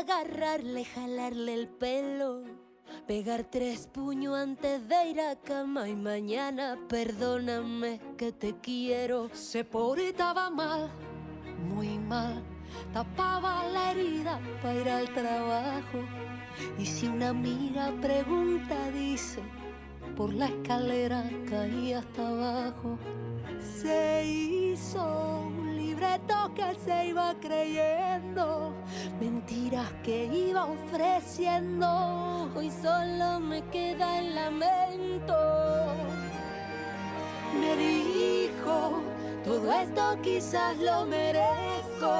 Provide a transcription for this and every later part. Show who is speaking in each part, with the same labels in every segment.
Speaker 1: agarrarle, jalarle el pelo. Pegar tres puños antes de ir a cama y mañana perdóname que te quiero.
Speaker 2: Se portaba mal, muy mal. Tapaba la herida para ir al trabajo. Y si una amiga pregunta, dice, por la escalera caí hasta abajo. Se hizo un libreto que se iba creyendo, mentiras que iba ofreciendo.
Speaker 1: Hoy solo me queda el lamento.
Speaker 2: Me dijo, todo esto quizás lo merezco.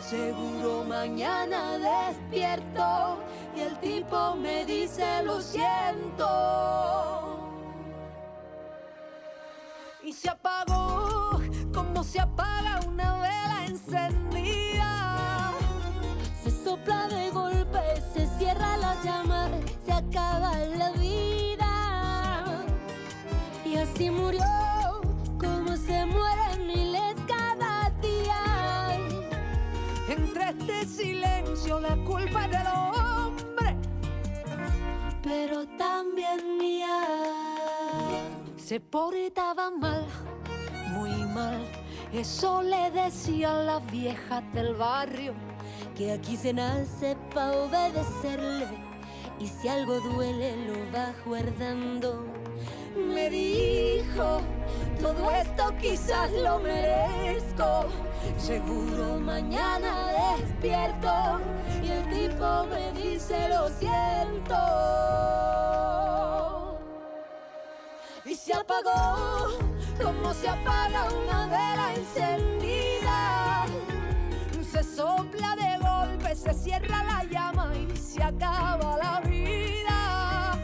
Speaker 2: Seguro mañana despierto y el tipo me dice lo siento. Se apagó como se apaga una vela encendida.
Speaker 1: Se sopla de golpe, se cierra la llama, se acaba la vida. Y así murió, como se mueren miles cada día.
Speaker 2: Entre este silencio la culpa es del hombre, pero también mía. Se portaba mal, muy mal. Eso le decían las viejas del barrio.
Speaker 1: Que aquí se nace pa' obedecerle. Y si algo duele, lo va guardando.
Speaker 2: Me dijo, todo esto quizás lo merezco. Seguro mañana despierto y el tipo me dice lo siento. Y se apagó como se apaga una vela encendida. Se sopla de golpe, se cierra la llama y se acaba la vida.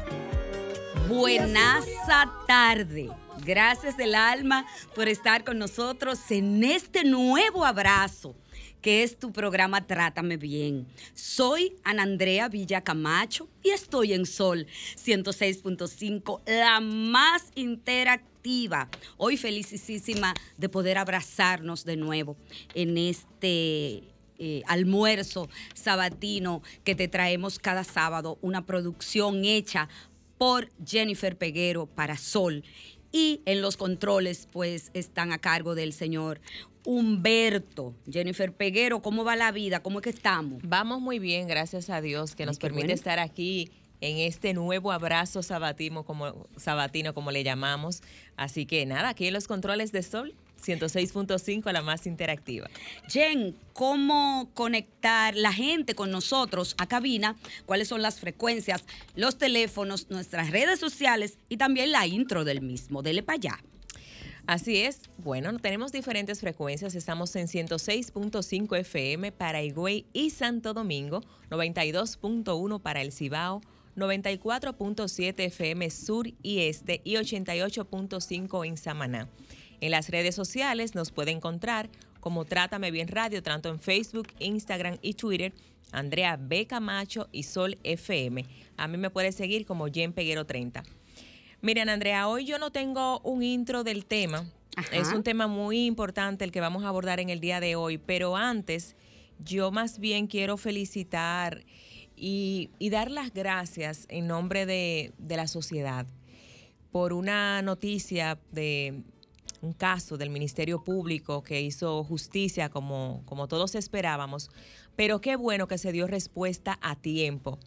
Speaker 3: Buenaza tarde. Gracias del alma por estar con nosotros en este nuevo abrazo que es tu programa Trátame Bien. Soy Ana Andrea Villa Camacho y estoy en Sol 106.5, la más interactiva. Hoy felicísima de poder abrazarnos de nuevo en este eh, almuerzo sabatino que te traemos cada sábado, una producción hecha por Jennifer Peguero para Sol. Y en los controles, pues, están a cargo del señor Humberto. Jennifer Peguero, ¿cómo va la vida? ¿Cómo es que estamos?
Speaker 4: Vamos muy bien, gracias a Dios, que nos permite
Speaker 3: bueno.
Speaker 4: estar aquí en este nuevo abrazo sabatino, como, sabatino, como le llamamos. Así que nada, aquí en los controles de Sol, 106.5, la más interactiva.
Speaker 3: Jen, ¿cómo conectar la gente con nosotros a cabina? ¿Cuáles son las frecuencias, los teléfonos, nuestras redes sociales y también la intro del mismo? Dele para allá.
Speaker 4: Así es, bueno, tenemos diferentes frecuencias. Estamos en 106.5 FM para Higüey y Santo Domingo, 92.1 para el Cibao, 94.7 FM Sur y Este y 88.5 en Samaná. En las redes sociales nos puede encontrar como Trátame Bien Radio, tanto en Facebook, Instagram y Twitter, Andrea B. Camacho y Sol FM. A mí me puede seguir como Jen Peguero 30. Miren, Andrea, hoy yo no tengo un intro del tema.
Speaker 3: Ajá.
Speaker 4: Es un tema muy importante el que vamos a abordar en el día de hoy, pero antes yo más bien quiero felicitar y, y dar las gracias en nombre de, de la sociedad por una noticia de un caso del Ministerio Público que hizo justicia como, como todos esperábamos, pero qué bueno que se dio respuesta a tiempo.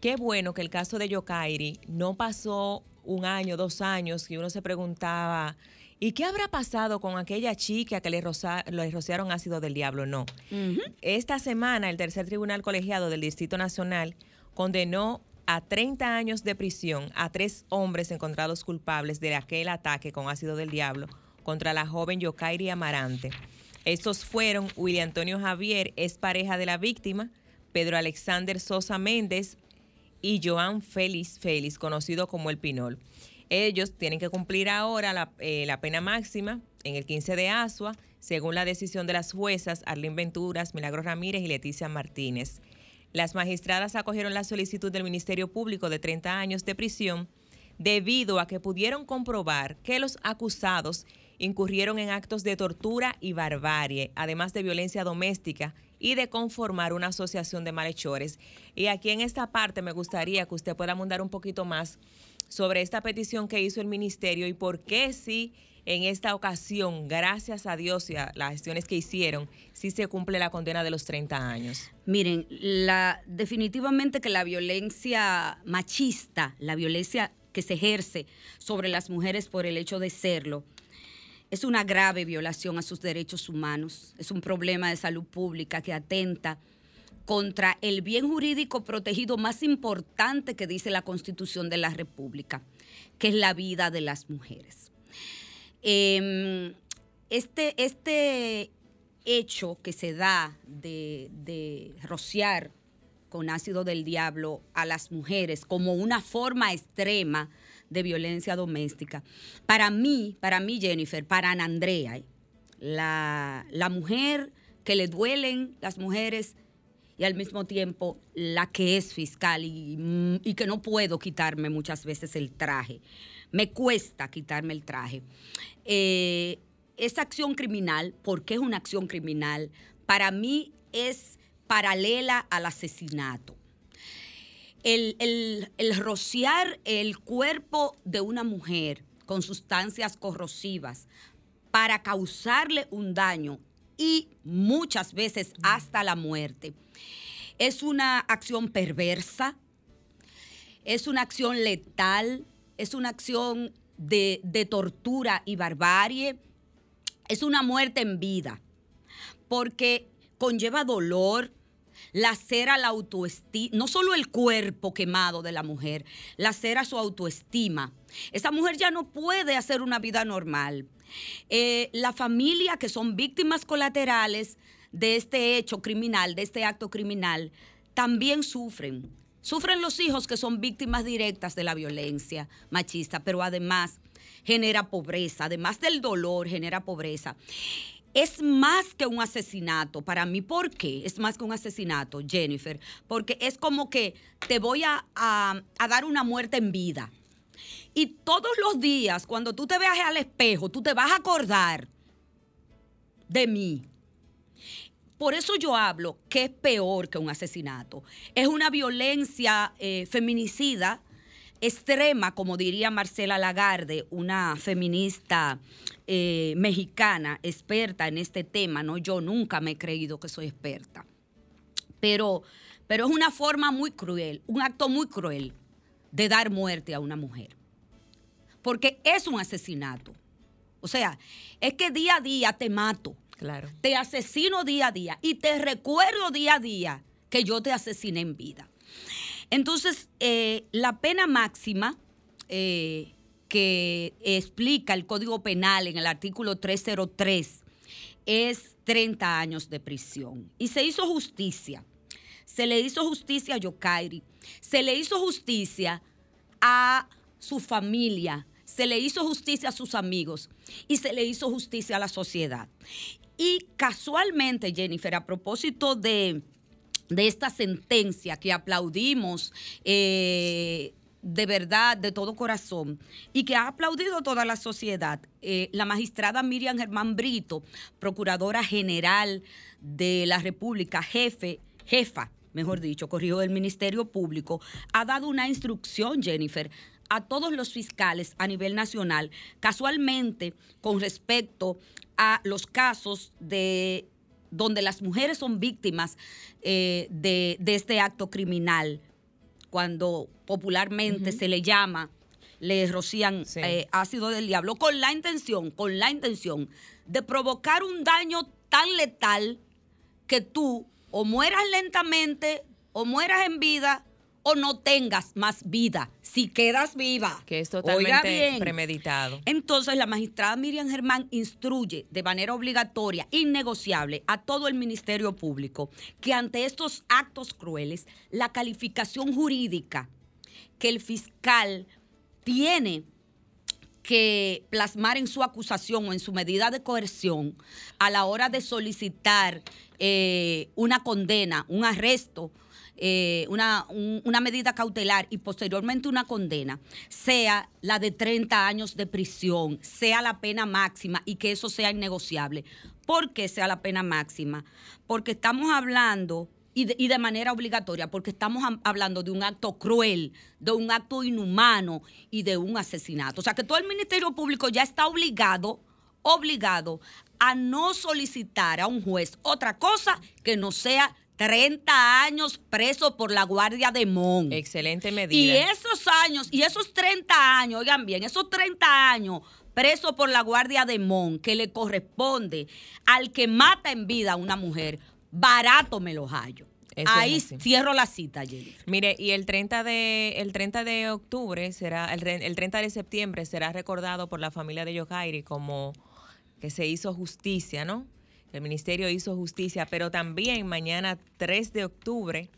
Speaker 4: Qué bueno que el caso de Yokairi no pasó un año, dos años, y uno se preguntaba, ¿y qué habrá pasado con aquella chica que le, roza- le rociaron ácido del diablo? No. Esta semana el tercer tribunal colegiado del Distrito Nacional condenó a 30 años de prisión a tres hombres encontrados culpables de aquel ataque con ácido del diablo contra la joven Yokairi Amarante. Estos fueron William Antonio Javier, es pareja de la víctima, Pedro Alexander Sosa Méndez y Joan Félix Félix, conocido como el Pinol. Ellos tienen que cumplir ahora la, eh, pena máxima en el 15 de Asua, según la decisión de las juezas Arlene Venturas, Milagros Ramírez y Leticia Martínez. Las magistradas acogieron la solicitud del Ministerio Público de 30 años de prisión debido a que pudieron comprobar que los acusados incurrieron en actos de tortura y barbarie, además de violencia doméstica y de conformar una asociación de malhechores. Y aquí en esta parte me gustaría que usted pueda abundar un poquito más sobre esta petición que hizo el ministerio y por qué sí en esta ocasión, gracias a Dios y a las gestiones que hicieron, sí se cumple la condena de los 30 años.
Speaker 3: Miren, la, definitivamente que la violencia machista, la violencia que se ejerce sobre las mujeres por el hecho de serlo, es una grave violación a sus derechos humanos, es un problema de salud pública que atenta contra el bien jurídico protegido más importante que dice la Constitución de la República, que es la vida de las mujeres. Eh, este, este hecho que se da de, de rociar con ácido del diablo a las mujeres como una forma extrema de violencia doméstica. Para mí, para mí, Jennifer, para Ana Andrea, eh, la, la mujer que le duelen las mujeres y al mismo tiempo la que es fiscal y, y que no puedo quitarme muchas veces el traje. Me cuesta quitarme el traje. Eh, esa acción criminal, ¿por qué es una acción criminal? Para mí es paralela al asesinato. El, el- rociar el cuerpo de una mujer con sustancias corrosivas para causarle un daño y muchas veces hasta la muerte. Es una acción perversa, es una acción letal, es una acción de, de tortura y barbarie, es una muerte en vida, porque conlleva dolor, lacera la autoestima, no solo el cuerpo quemado de la mujer, lacera su autoestima. Esa mujer ya no puede hacer una vida normal. Eh, la familia que son víctimas colaterales de este hecho criminal, de este acto criminal, también sufren. Sufren los hijos que son víctimas directas de la violencia machista, pero además genera pobreza, además del dolor genera pobreza. Es más que un asesinato para mí. ¿Por qué? Es más que un asesinato, Jennifer. Porque es como que te voy a, a- dar una muerte en vida. Y todos los días, cuando tú te veas al espejo, tú te vas a acordar de mí. Por eso yo hablo que es peor que un asesinato. Es una violencia eh, feminicida extrema, como diría Marcela Lagarde, una feminista eh, mexicana experta en este tema. No, yo nunca me he creído que soy experta. Pero, pero es una forma muy cruel, un acto muy cruel de dar muerte a una mujer. Porque es un asesinato. O sea, es que día a día te mato
Speaker 4: Claro.
Speaker 3: te asesino día a día y te recuerdo día a día que yo te asesiné en vida. Entonces, eh, la pena máxima eh, que explica el Código Penal en el artículo 303 es 30 años de prisión. Y se hizo justicia. Se le hizo justicia a Yokairi. Se le hizo justicia a su familia. Se le hizo justicia a sus amigos. Y se le hizo justicia a la sociedad. Y casualmente, Jennifer, a propósito de, de esta sentencia que aplaudimos eh, de verdad, de todo corazón, y que ha aplaudido toda la sociedad, eh, la magistrada Miriam Germán Brito, procuradora general de la República, jefe, jefa, mejor dicho, corrijo del Ministerio Público, ha dado una instrucción, Jennifer, a todos los fiscales a nivel nacional, casualmente con respecto a los casos de donde las mujeres son víctimas eh, de, de este acto criminal, cuando popularmente se le llama le rocían
Speaker 4: Sí.
Speaker 3: eh, ácido del diablo con la intención, con la intención de provocar un daño tan letal que tú o mueras lentamente o mueras en vida o no tengas más vida. Si quedas viva.
Speaker 4: Que es totalmente
Speaker 3: bien.
Speaker 4: premeditado.
Speaker 3: Entonces, la magistrada Miriam Germán instruye de manera obligatoria, innegociable, a todo el Ministerio Público que ante estos actos crueles, la calificación jurídica que el fiscal tiene que plasmar en su acusación o en su medida de coerción a la hora de solicitar eh, una condena, un arresto, eh, una, un- una medida cautelar y posteriormente una condena, sea la de 30 años de prisión, sea la pena máxima y que eso sea innegociable. ¿Por qué sea la pena máxima? Porque estamos hablando y de, y de manera obligatoria, porque estamos am- hablando de un acto cruel, de un acto inhumano y de un asesinato. O sea que todo el Ministerio Público ya está obligado, obligado a no solicitar a un juez otra cosa que no sea 30 años preso por la Guardia de Mon.
Speaker 4: Excelente
Speaker 3: Y
Speaker 4: medida.
Speaker 3: esos años, y esos 30 años, oigan bien, esos 30 años preso por la Guardia de Mon, que le corresponde al que mata en vida a una mujer, barato me los hallo.
Speaker 4: Eso
Speaker 3: Ahí cierro la cita, Jennifer.
Speaker 4: Mire, y el 30 de el 30 de octubre será el, el 30 de septiembre será recordado por la familia de Yokairi como que se hizo justicia, ¿no? El ministerio hizo justicia, pero también mañana 3 de octubre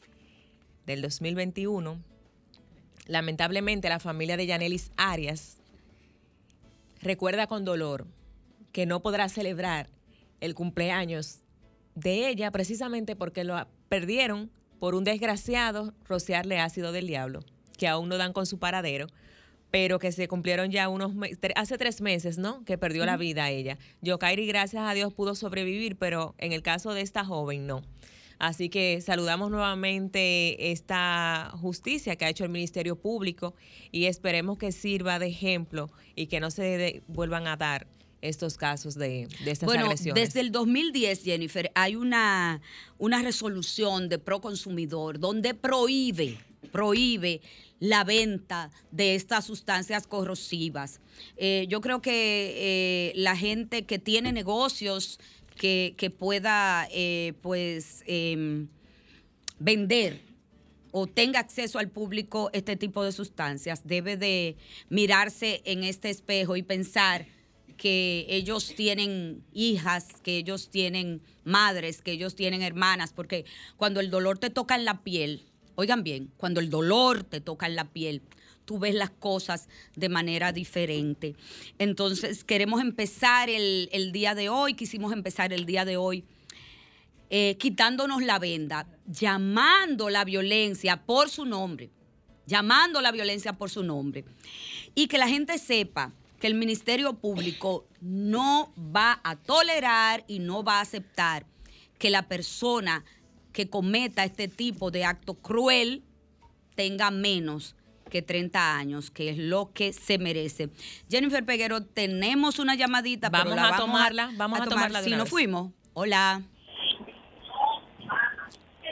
Speaker 4: del 2021 lamentablemente la familia de Yanelis Arias recuerda con dolor que no podrá celebrar el cumpleaños de ella precisamente porque lo perdieron por un desgraciado rociarle ácido del diablo, que aún no dan con su paradero, pero que se cumplieron ya unos meses, hace tres meses, ¿no? Que perdió la vida ella. Yokairi, gracias a Dios, pudo sobrevivir, pero en el caso de esta joven, no. Así que saludamos nuevamente esta justicia que ha hecho el Ministerio Público y esperemos que sirva de ejemplo y que no se vuelvan a dar estos casos de, de estas
Speaker 3: Bueno,
Speaker 4: agresiones.
Speaker 3: desde el 2010, Jennifer, hay una, una resolución de Proconsumidor donde prohíbe, prohíbe la venta de estas sustancias corrosivas. Eh, yo creo que eh, la gente que tiene negocios que, pueda, eh, pues, em, vender o tenga acceso al público este tipo de sustancias, debe de mirarse en este espejo y pensar que ellos tienen hijas, que ellos tienen madres, que ellos tienen hermanas, porque cuando el dolor te toca en la piel, oigan bien, cuando el dolor te toca en la piel, tú ves las cosas de manera diferente. Entonces, queremos empezar el, el día de hoy, quisimos empezar el día de hoy eh, quitándonos la venda, llamando la violencia por su nombre, llamando la violencia por su nombre. Y que la gente sepa que el Ministerio Público no va a tolerar y no va a aceptar que la persona que cometa este tipo de acto cruel tenga menos que 30 años, que es lo que se merece. Jennifer Peguero, tenemos una llamadita, pero
Speaker 4: Vamos
Speaker 3: la
Speaker 4: a tomarla, vamos a
Speaker 3: tomar.
Speaker 4: tomarla
Speaker 3: Sí, nos
Speaker 4: vez.
Speaker 3: fuimos. Hola.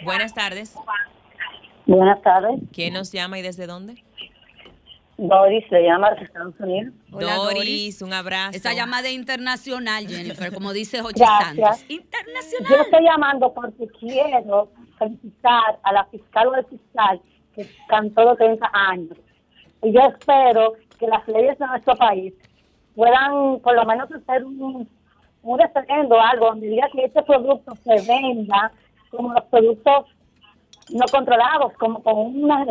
Speaker 4: Buenas tardes.
Speaker 5: Buenas tardes.
Speaker 4: ¿Quién nos llama y desde dónde?
Speaker 5: Doris se llama de Estados Unidos.
Speaker 3: Hola,
Speaker 4: Doris,
Speaker 3: Doris.
Speaker 4: un abrazo.
Speaker 3: Esa llamada es internacional, Jennifer, como dice
Speaker 5: Gracias.
Speaker 3: Santos.
Speaker 5: Yo
Speaker 3: Internacional.
Speaker 5: estoy llamando porque quiero felicitar a la fiscal o al fiscal que cantó los 30 años. Y yo espero que las leyes de nuestro país puedan por lo menos hacer un, un referendo, algo, donde diga que este producto se venda como los productos no controlados, como con una,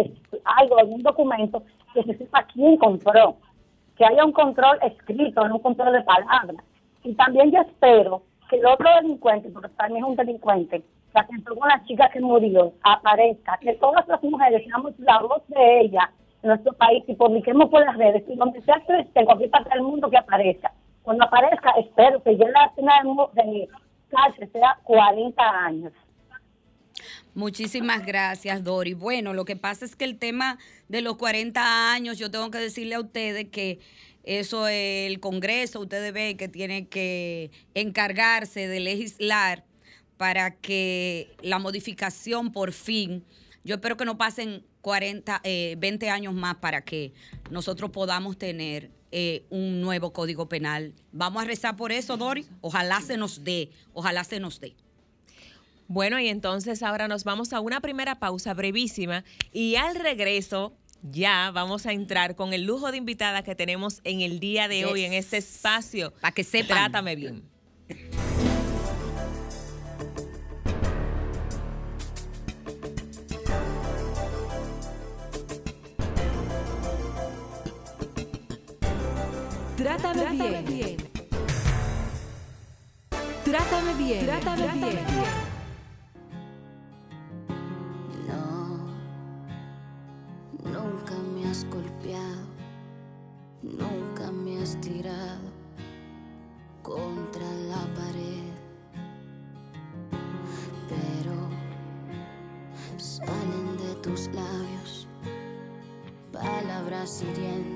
Speaker 5: algo, algún documento que se sepa quién compró, que haya un control escrito, no un control de palabras. Y también yo espero que el otro delincuente, porque también es un delincuente, que atentó con la chica que murió, aparezca, que todas las mujeres seamos la voz de ella en nuestro país y publiquemos por las redes, y donde sea que esté, en cualquier parte del mundo que aparezca. Cuando aparezca, espero que ya la pena de de cárcel sea 40 años.
Speaker 3: Muchísimas gracias, Dori. Bueno, lo que pasa es que el tema de los 40 años, yo tengo que decirle a ustedes que eso el Congreso, ustedes ven que tiene que encargarse de legislar para que la modificación por fin Yo espero que no pasen 40, eh, 20 años más para que nosotros podamos tener eh, un nuevo código penal. Vamos a rezar por eso, Dori. Ojalá se nos dé, ojalá se nos dé.
Speaker 4: Bueno, y entonces ahora nos vamos a una primera pausa brevísima y al regreso ya vamos a entrar con el lujo de invitada que tenemos en el día de hoy en este espacio.
Speaker 3: Para que sepan.
Speaker 4: Trátame bien.
Speaker 6: Trátame, bien. Trátame bien. Trátame, bien.
Speaker 1: Tirado contra la pared. Pero salen de tus labios palabras hirientes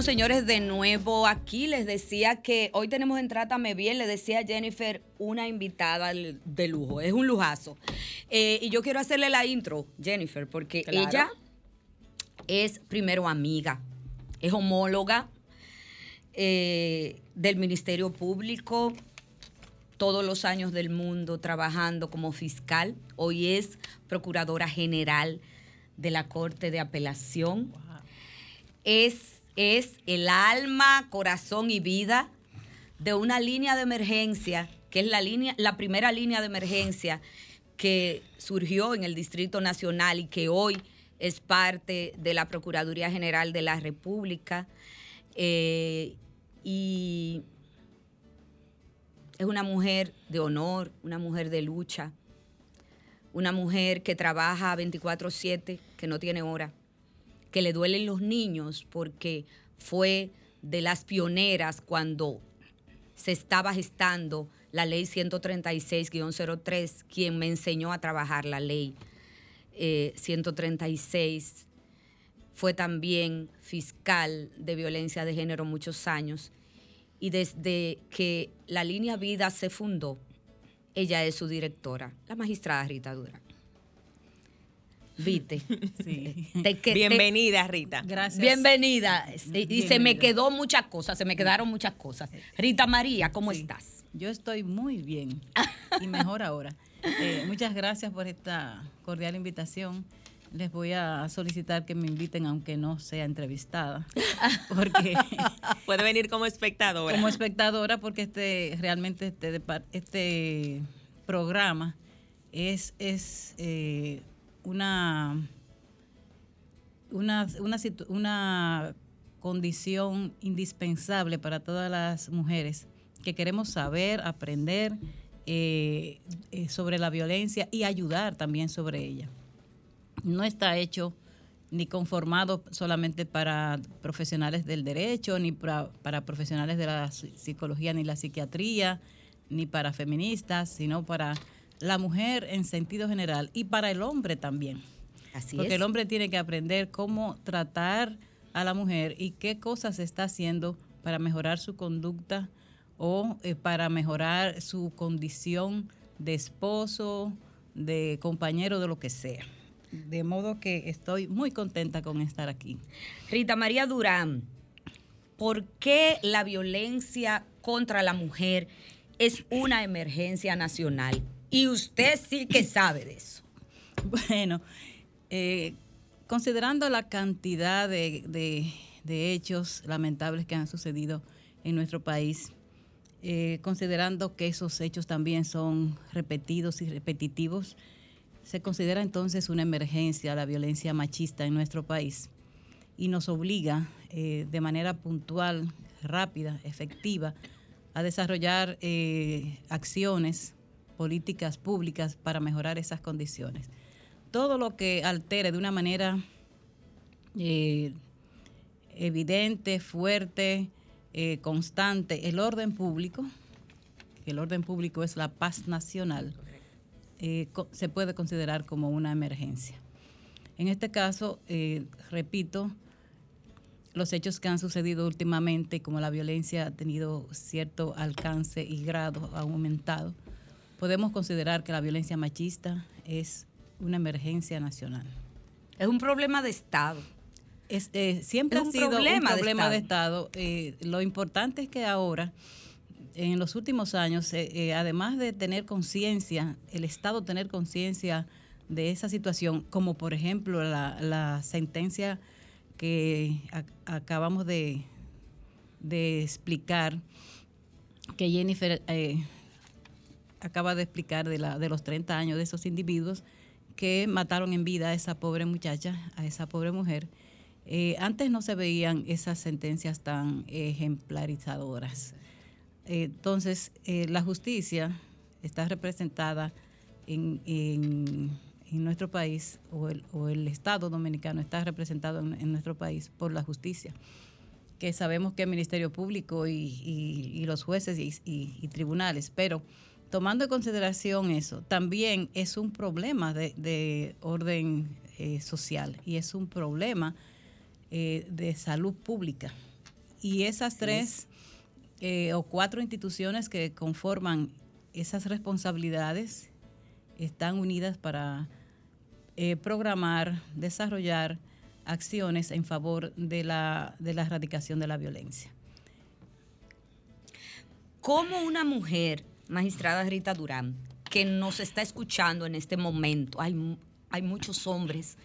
Speaker 3: Bueno, señores, de nuevo aquí les decía que hoy tenemos en Trátame Bien, le decía a Jennifer, una invitada de lujo, es un lujazo. Eh, y yo quiero hacerle la intro, Jennifer, porque
Speaker 4: Claro.
Speaker 3: ella es primero amiga, es homóloga eh, del Ministerio Público, todos los años del mundo trabajando como fiscal, hoy es procuradora general de la Corte de Apelación es, es el alma, corazón y vida de una línea de emergencia, que es la, línea, la primera línea de emergencia que surgió en el Distrito Nacional y que hoy es parte de la Procuraduría General de la República. Eh, y es una mujer de honor, una mujer de lucha, una mujer que trabaja 24/7, que no tiene hora que le duelen los niños porque fue de las pioneras cuando se estaba gestando la ley 136-03, quien me enseñó a trabajar la ley eh, 136. Fue también fiscal de violencia de género muchos años. Y desde que la línea Vida se fundó, ella es su directora, la magistrada Rita Durán. Viste.
Speaker 7: Sí.
Speaker 3: Te- que- te-
Speaker 4: Bienvenida, Rita.
Speaker 7: Gracias.
Speaker 3: Bienvenida. Y- Y se me quedó muchas cosas, se me quedaron muchas cosas. Rita María, ¿cómo
Speaker 7: Sí.
Speaker 3: estás?
Speaker 7: Yo estoy muy bien y mejor ahora. Eh, muchas gracias por esta cordial invitación. Les voy a solicitar que me inviten aunque no sea entrevistada, porque
Speaker 4: Puede venir como espectadora.
Speaker 7: como espectadora, porque este realmente este, este programa es, es eh, una, una, una, condición indispensable para todas las mujeres que queremos saber, aprender eh, eh, sobre la violencia y ayudar también sobre ella. No está hecho ni conformado solamente para profesionales del derecho, ni para, para profesionales de la psi- psicología ni la psiquiatría, ni para feministas, sino para la mujer en sentido general y para el hombre también.
Speaker 3: Así
Speaker 7: Porque
Speaker 3: es.
Speaker 7: el hombre tiene que aprender cómo tratar a la mujer y qué cosas está haciendo para mejorar su conducta o eh, para mejorar su condición de esposo, de compañero, de lo que sea. De modo que estoy muy contenta con estar aquí.
Speaker 3: Rita María Durán, ¿por qué la violencia contra la mujer es una emergencia nacional. Y usted sí que sabe de eso.
Speaker 7: Bueno, eh, considerando la cantidad de, de- hechos lamentables que han sucedido en nuestro país, eh, considerando que esos hechos también son repetidos y repetitivos, se considera entonces una emergencia la violencia machista en nuestro país y nos obliga eh, de manera puntual, rápida, efectiva, a desarrollar eh, acciones, políticas públicas para mejorar esas condiciones. Todo lo que altere de una manera eh, evidente, fuerte, eh, constante el orden público, que el orden público es la paz nacional, eh, se puede considerar como una emergencia. En este caso, repito, los hechos que han sucedido últimamente, como la violencia ha tenido cierto alcance y grado, ha aumentado, podemos considerar que la violencia machista es una emergencia nacional.
Speaker 3: Es un problema de Estado.
Speaker 7: Es, eh, siempre
Speaker 3: Es
Speaker 7: ha sido
Speaker 3: problema
Speaker 7: un
Speaker 3: de
Speaker 7: problema de Estado. Eh, lo importante es que ahora, en los últimos años, eh, además de tener conciencia, el Estado tener conciencia de esa situación, como por ejemplo la, la sentencia que ac- acabamos de, de explicar, que Jennifer acaba de explicar de, la, de los 30 años de esos individuos que mataron en vida a esa pobre muchacha, a esa pobre mujer. Eh, antes no se veían esas sentencias tan ejemplarizadoras. Eh, entonces, eh, la justicia está representada en, nuestro país, o el, Estado dominicano está representado en, nuestro país por la justicia, que sabemos que el Ministerio Público y, los jueces y tribunales, pero tomando en consideración eso, también es un problema de, de orden eh, social y es un problema eh, de salud pública. Y esas tres eh, o cuatro instituciones que conforman esas responsabilidades están unidas para programar, desarrollar acciones en favor de la, de la erradicación de la violencia.
Speaker 3: ¿Cómo una mujer, magistrada Rita Durán, que nos está escuchando en este momento, hay, hay muchos hombres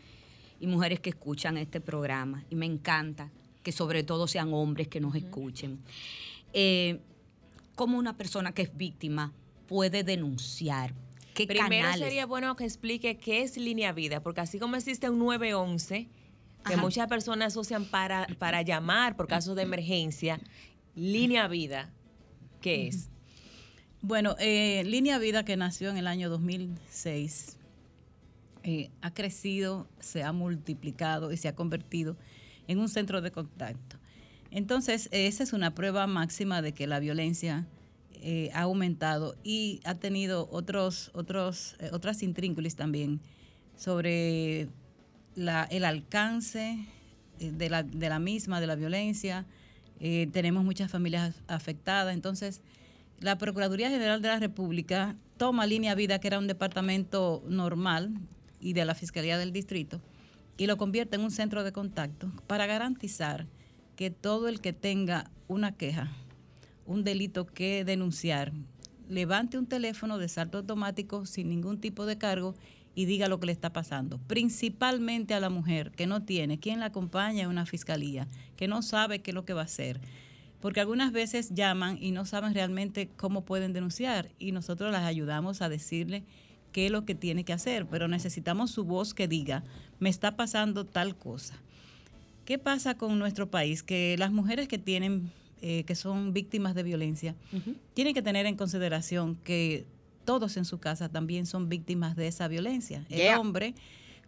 Speaker 3: y mujeres que escuchan este programa y me encanta que sobre todo sean hombres que nos escuchen. Eh, ¿Cómo una persona que es víctima puede denunciar? ¿Qué
Speaker 4: Primero
Speaker 3: canales?
Speaker 4: sería bueno que explique qué es línea vida, porque así como existe un 911, que
Speaker 3: Ajá.
Speaker 4: muchas personas asocian para, para llamar por casos de emergencia, línea vida, ¿qué es?
Speaker 7: Bueno, eh, Línea Vida, que nació en el año 2006, eh, ha crecido, se ha multiplicado y se ha convertido en un centro de contacto. Entonces, eh, esa es una prueba máxima de que la violencia ha aumentado y ha tenido otros, otros, otras intrínculas también sobre la- el alcance de la, de la misma, de la violencia. Tenemos muchas familias afectadas. Entonces, la Procuraduría General de la República toma Línea Vida, que era un departamento normal, y de la Fiscalía del Distrito, y lo convierte en un centro de contacto para garantizar que todo el que tenga una queja, un delito que denunciar, levante un teléfono de salto automático sin ningún tipo de cargo y diga lo que le está pasando. Principalmente a la mujer que no tiene quien la acompaña en una fiscalía, que no sabe qué es lo que va a hacer. Porque algunas veces llaman y no saben realmente cómo pueden denunciar y nosotros las ayudamos a decirle qué es lo que tiene que hacer, pero necesitamos su voz que diga, me está pasando tal cosa. ¿Qué pasa con nuestro país? Que las mujeres que tienen, eh, que son víctimas de violencia, tienen que tener en consideración que todos en su casa también son víctimas de esa violencia. El hombre,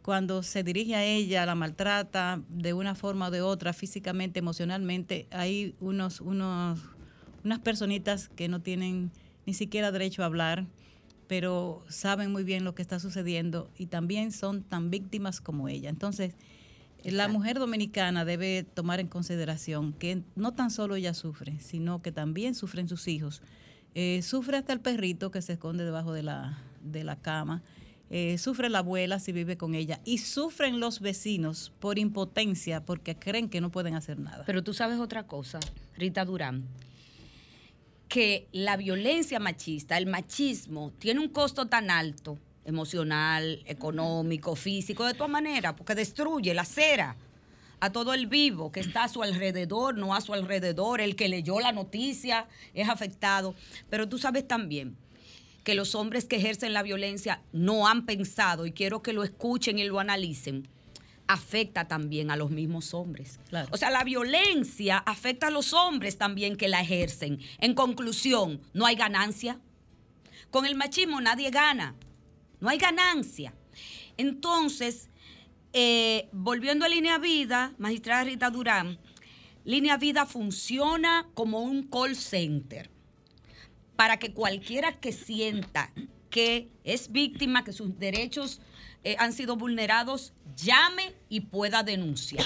Speaker 7: cuando se dirige a ella, la maltrata de una forma o de otra, físicamente, emocionalmente, hay unos, unos, unas personitas que no tienen ni siquiera derecho a hablar, pero saben muy bien lo que está sucediendo y también son tan víctimas como ella. Entonces, la mujer dominicana debe tomar en consideración que no tan solo ella sufre, sino que también sufren sus hijos. Eh, sufre hasta el perrito que se esconde debajo de la, de la cama. Eh, sufre la abuela si vive con ella. Y sufren los vecinos por impotencia porque creen que no pueden hacer nada.
Speaker 3: Pero tú sabes otra cosa, Rita Durán, que la violencia machista, el machismo, tiene un costo tan alto, emocional, económico, físico, de todas maneras, porque destruye, lacera a todo el vivo que está a su alrededor, no a su alrededor, el que leyó la noticia es afectado. Pero tú sabes también que los hombres que ejercen la violencia no han pensado, y quiero que lo escuchen y lo analicen, afecta también a los mismos hombres.
Speaker 7: Claro.
Speaker 3: O sea, la violencia afecta a los hombres también que la ejercen. En conclusión, no hay ganancia. Con el machismo nadie gana. No hay ganancia. Entonces, eh, volviendo a Línea Vida, magistrada Rita Durán, Línea Vida funciona como un call center para que cualquiera que sienta que es víctima, que sus derechos eh, han sido vulnerados, llame y pueda denunciar.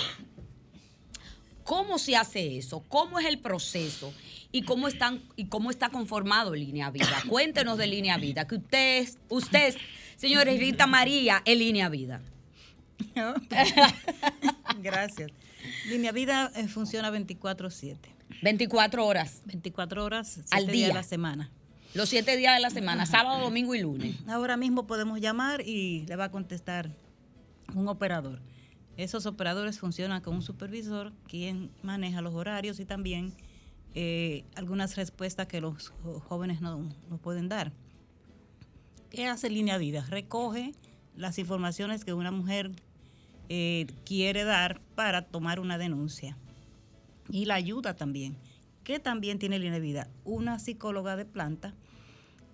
Speaker 3: ¿Cómo se hace eso? ¿Cómo es el proceso? ¿Y cómo, están, y cómo está conformado Línea Vida? Cuéntenos de Línea Vida, que usted, usted, señores Rita María, es Línea Vida.
Speaker 7: Gracias. Línea Vida eh, funciona 24/7.
Speaker 3: 24 horas
Speaker 7: 24 horas,
Speaker 3: Al
Speaker 7: días
Speaker 3: día.
Speaker 7: de la semana.
Speaker 3: Los siete días de la semana, sábado, domingo y lunes.
Speaker 7: Ahora mismo podemos llamar y le va a contestar un operador. Esos operadores funcionan con un supervisor, quien maneja los horarios y también eh, algunas respuestas que los jóvenes no, no pueden dar. ¿Qué hace Línea Vida? Recoge las informaciones que una mujer eh, quiere dar para tomar una denuncia. Y la ayuda también. ¿Qué también tiene Línea Vida? Una psicóloga de planta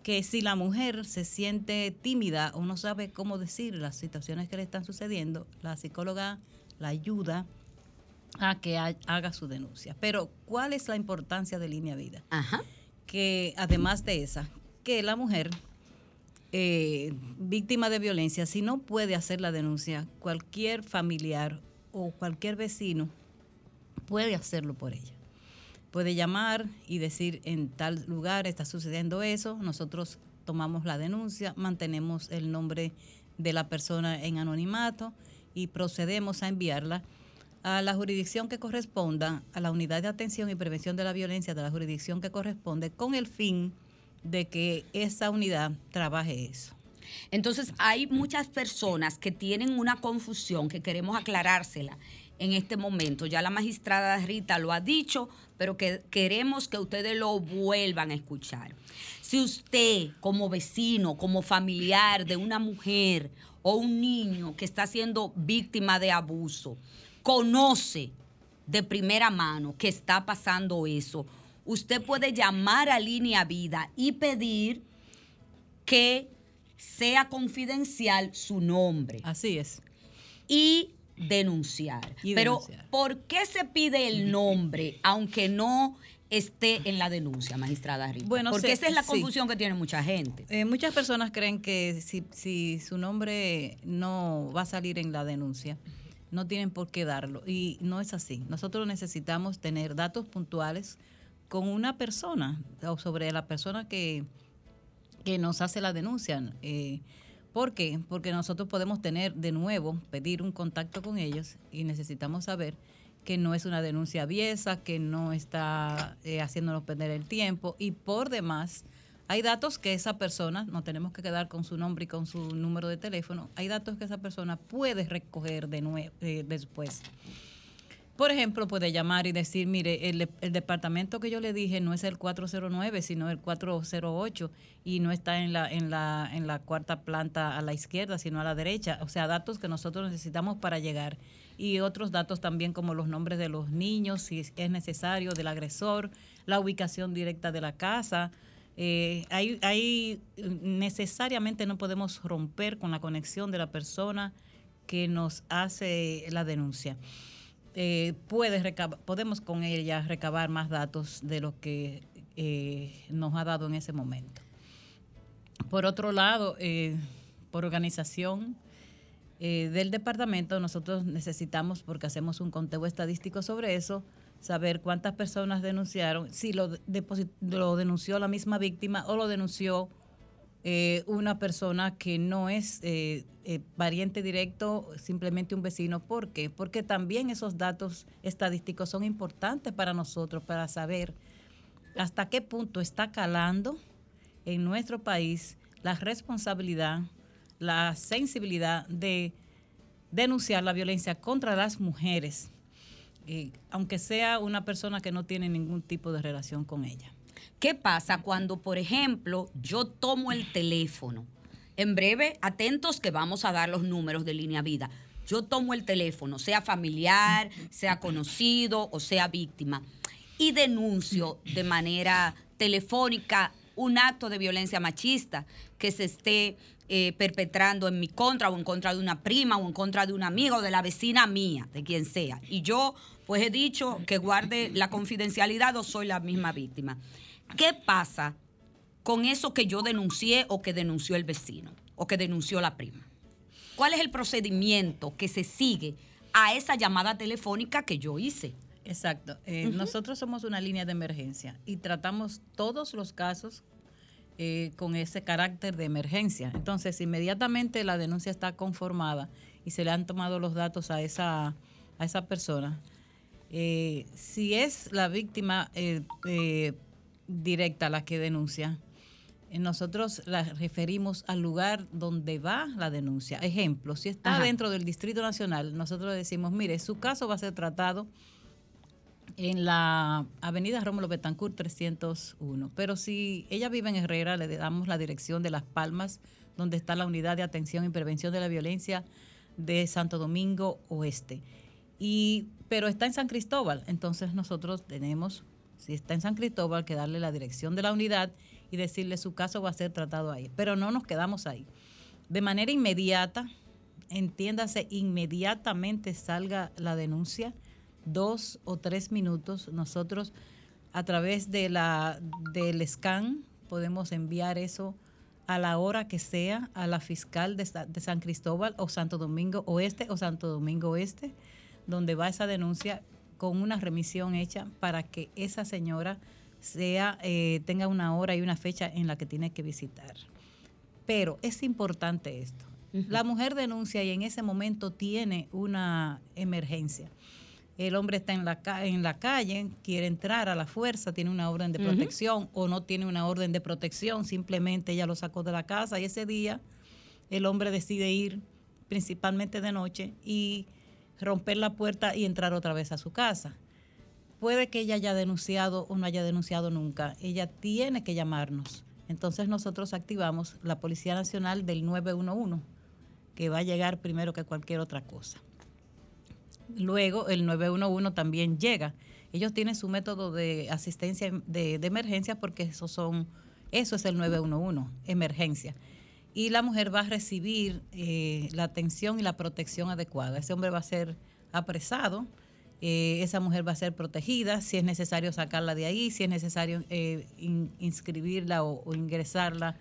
Speaker 7: que si la mujer se siente tímida o no sabe cómo decir las situaciones que le están sucediendo, la psicóloga la ayuda a que ha- haga su denuncia. Pero, ¿cuál es la importancia de Línea Vida?
Speaker 3: Ajá.
Speaker 7: que además de esa, que la mujer eh, víctima de violencia, si no puede hacer la denuncia, cualquier familiar o cualquier vecino puede hacerlo por ella. Puede llamar y decir en tal lugar está sucediendo eso, nosotros tomamos la denuncia, mantenemos el nombre de la persona en anonimato y procedemos a enviarla a la jurisdicción que corresponda, a la unidad de atención y prevención de la violencia de la jurisdicción que corresponde, con el fin de que esa unidad trabaje eso.
Speaker 3: Entonces, hay muchas personas que tienen una confusión que queremos aclarársela en este momento. Ya la magistrada Rita lo ha dicho, pero que queremos que ustedes lo vuelvan a escuchar. Si usted, como vecino, como familiar de una mujer o un niño que está siendo víctima de abuso, conoce de primera mano que está pasando eso, usted puede llamar a Línea Vida y pedir que sea confidencial su nombre.
Speaker 7: Así es.
Speaker 3: Y denunciar.
Speaker 7: Y
Speaker 3: Pero,
Speaker 7: denunciar.
Speaker 3: ¿por qué se pide el nombre aunque no esté en la denuncia, magistrada Rita?
Speaker 7: Bueno,
Speaker 3: Porque esa es la
Speaker 7: sí.
Speaker 3: confusión que tiene mucha gente.
Speaker 7: Eh, muchas personas creen que si, si su nombre no va a salir en la denuncia, no tienen por qué darlo. Y no es así. Nosotros necesitamos tener datos puntuales con una persona o sobre la persona que, que nos hace la denuncia. Eh, ¿Por qué? Porque nosotros podemos tener de nuevo, pedir un contacto con ellos y necesitamos saber que no es una denuncia aviesa, que no está eh, haciéndonos perder el tiempo y por demás hay datos que esa persona, no tenemos que quedar con su nombre y con su número de teléfono, hay datos que esa persona puede recoger de nuevo después. Por ejemplo, puede llamar y decir, mire, el, departamento que yo le dije no es el 409, sino el 408 y no está en la, en la, en la cuarta planta a la izquierda, sino a la derecha. O sea, datos que nosotros necesitamos para llegar. Y otros datos también como los nombres de los niños, si es es necesario, del agresor, la ubicación directa de la casa. Eh, hay, necesariamente no podemos romper con la conexión de la persona que nos hace la denuncia eh, podemos con ella recabar más datos de lo que eh, nos ha dado en ese momento. Por otro lado, eh, por organización eh, del departamento, nosotros necesitamos, porque hacemos un conteo estadístico sobre eso, saber cuántas personas denunciaron, si lo, lo denunció la misma víctima o lo denunció eh, una persona que no es eh, eh, pariente directo, simplemente un vecino. ¿Por qué? Porque también esos datos estadísticos son importantes para nosotros, para saber hasta qué punto está calando en nuestro país la responsabilidad, la sensibilidad de denunciar la violencia contra las mujeres, aunque sea una persona que no tiene ningún tipo de relación con ella.
Speaker 3: ¿Qué pasa cuando, por ejemplo, yo tomo el teléfono? En breve, atentos que vamos a dar los números de línea vida. Yo tomo el teléfono, sea familiar, sea conocido o sea víctima, y denuncio de manera telefónica un acto de violencia machista que se esté eh, perpetrando en mi contra o en contra de una prima o en contra de un amigo o de la vecina mía, de quien sea. Y yo pues he dicho que guarde la confidencialidad o soy la misma víctima. ¿Qué pasa con eso que yo denuncié o que denunció el vecino o que denunció la prima? ¿Cuál es el procedimiento que se sigue a esa llamada telefónica que yo hice?
Speaker 7: Exacto. Eh, nosotros somos una línea de emergencia y tratamos todos los casos eh, con ese carácter de emergencia. Entonces, inmediatamente la denuncia está conformada y se le han tomado los datos a esa, a esa persona. eh, si es la víctima directa la que denuncia, eh, nosotros la referimos al lugar donde va la denuncia. Ejemplo, si está
Speaker 3: Ajá.
Speaker 7: dentro del Distrito Nacional, nosotros decimos, mire, su caso va a ser tratado en la avenida Rómulo Betancourt 301. Pero si ella vive en Herrera, le damos la dirección de Las Palmas, donde está la unidad de atención y prevención de la violencia de Santo Domingo Oeste. Y, pero está en San Cristóbal, entonces nosotros tenemos, si está en San Cristóbal, que darle la dirección de la unidad y decirle su caso va a ser tratado ahí. Pero no nos quedamos ahí. De manera inmediata, entiéndase, inmediatamente salga la denuncia, dos o tres minutos, nosotros a través de la, del scan podemos enviar eso a la hora que sea a la fiscal de, de San Cristóbal o Santo Domingo Oeste o Santo Domingo Oeste, donde va esa denuncia con una remisión hecha para que esa señora sea eh, tenga una hora y una fecha en la que tiene que visitar. Pero es importante esto. La mujer denuncia y en ese momento tiene una emergencia. El hombre está en la, en la calle, quiere entrar a la fuerza, tiene una orden de protección o no tiene una orden de protección, simplemente ella lo sacó de la casa y ese día el hombre decide ir principalmente de noche y romper la puerta y entrar otra vez a su casa. Puede que ella haya denunciado o no haya denunciado nunca. Ella tiene que llamarnos. Entonces nosotros activamos la Policía Nacional del 911, que va a llegar primero que cualquier otra cosa. Luego el 911 también llega. Ellos tienen su método de asistencia de, de emergencia porque eso son, eso es el 911, emergencia. Y la mujer va a recibir eh, la atención y la protección adecuada. Ese hombre va a ser apresado, eh, esa mujer va a ser protegida, si es necesario sacarla de ahí, si es necesario eh, in- inscribirla o, o ingresarla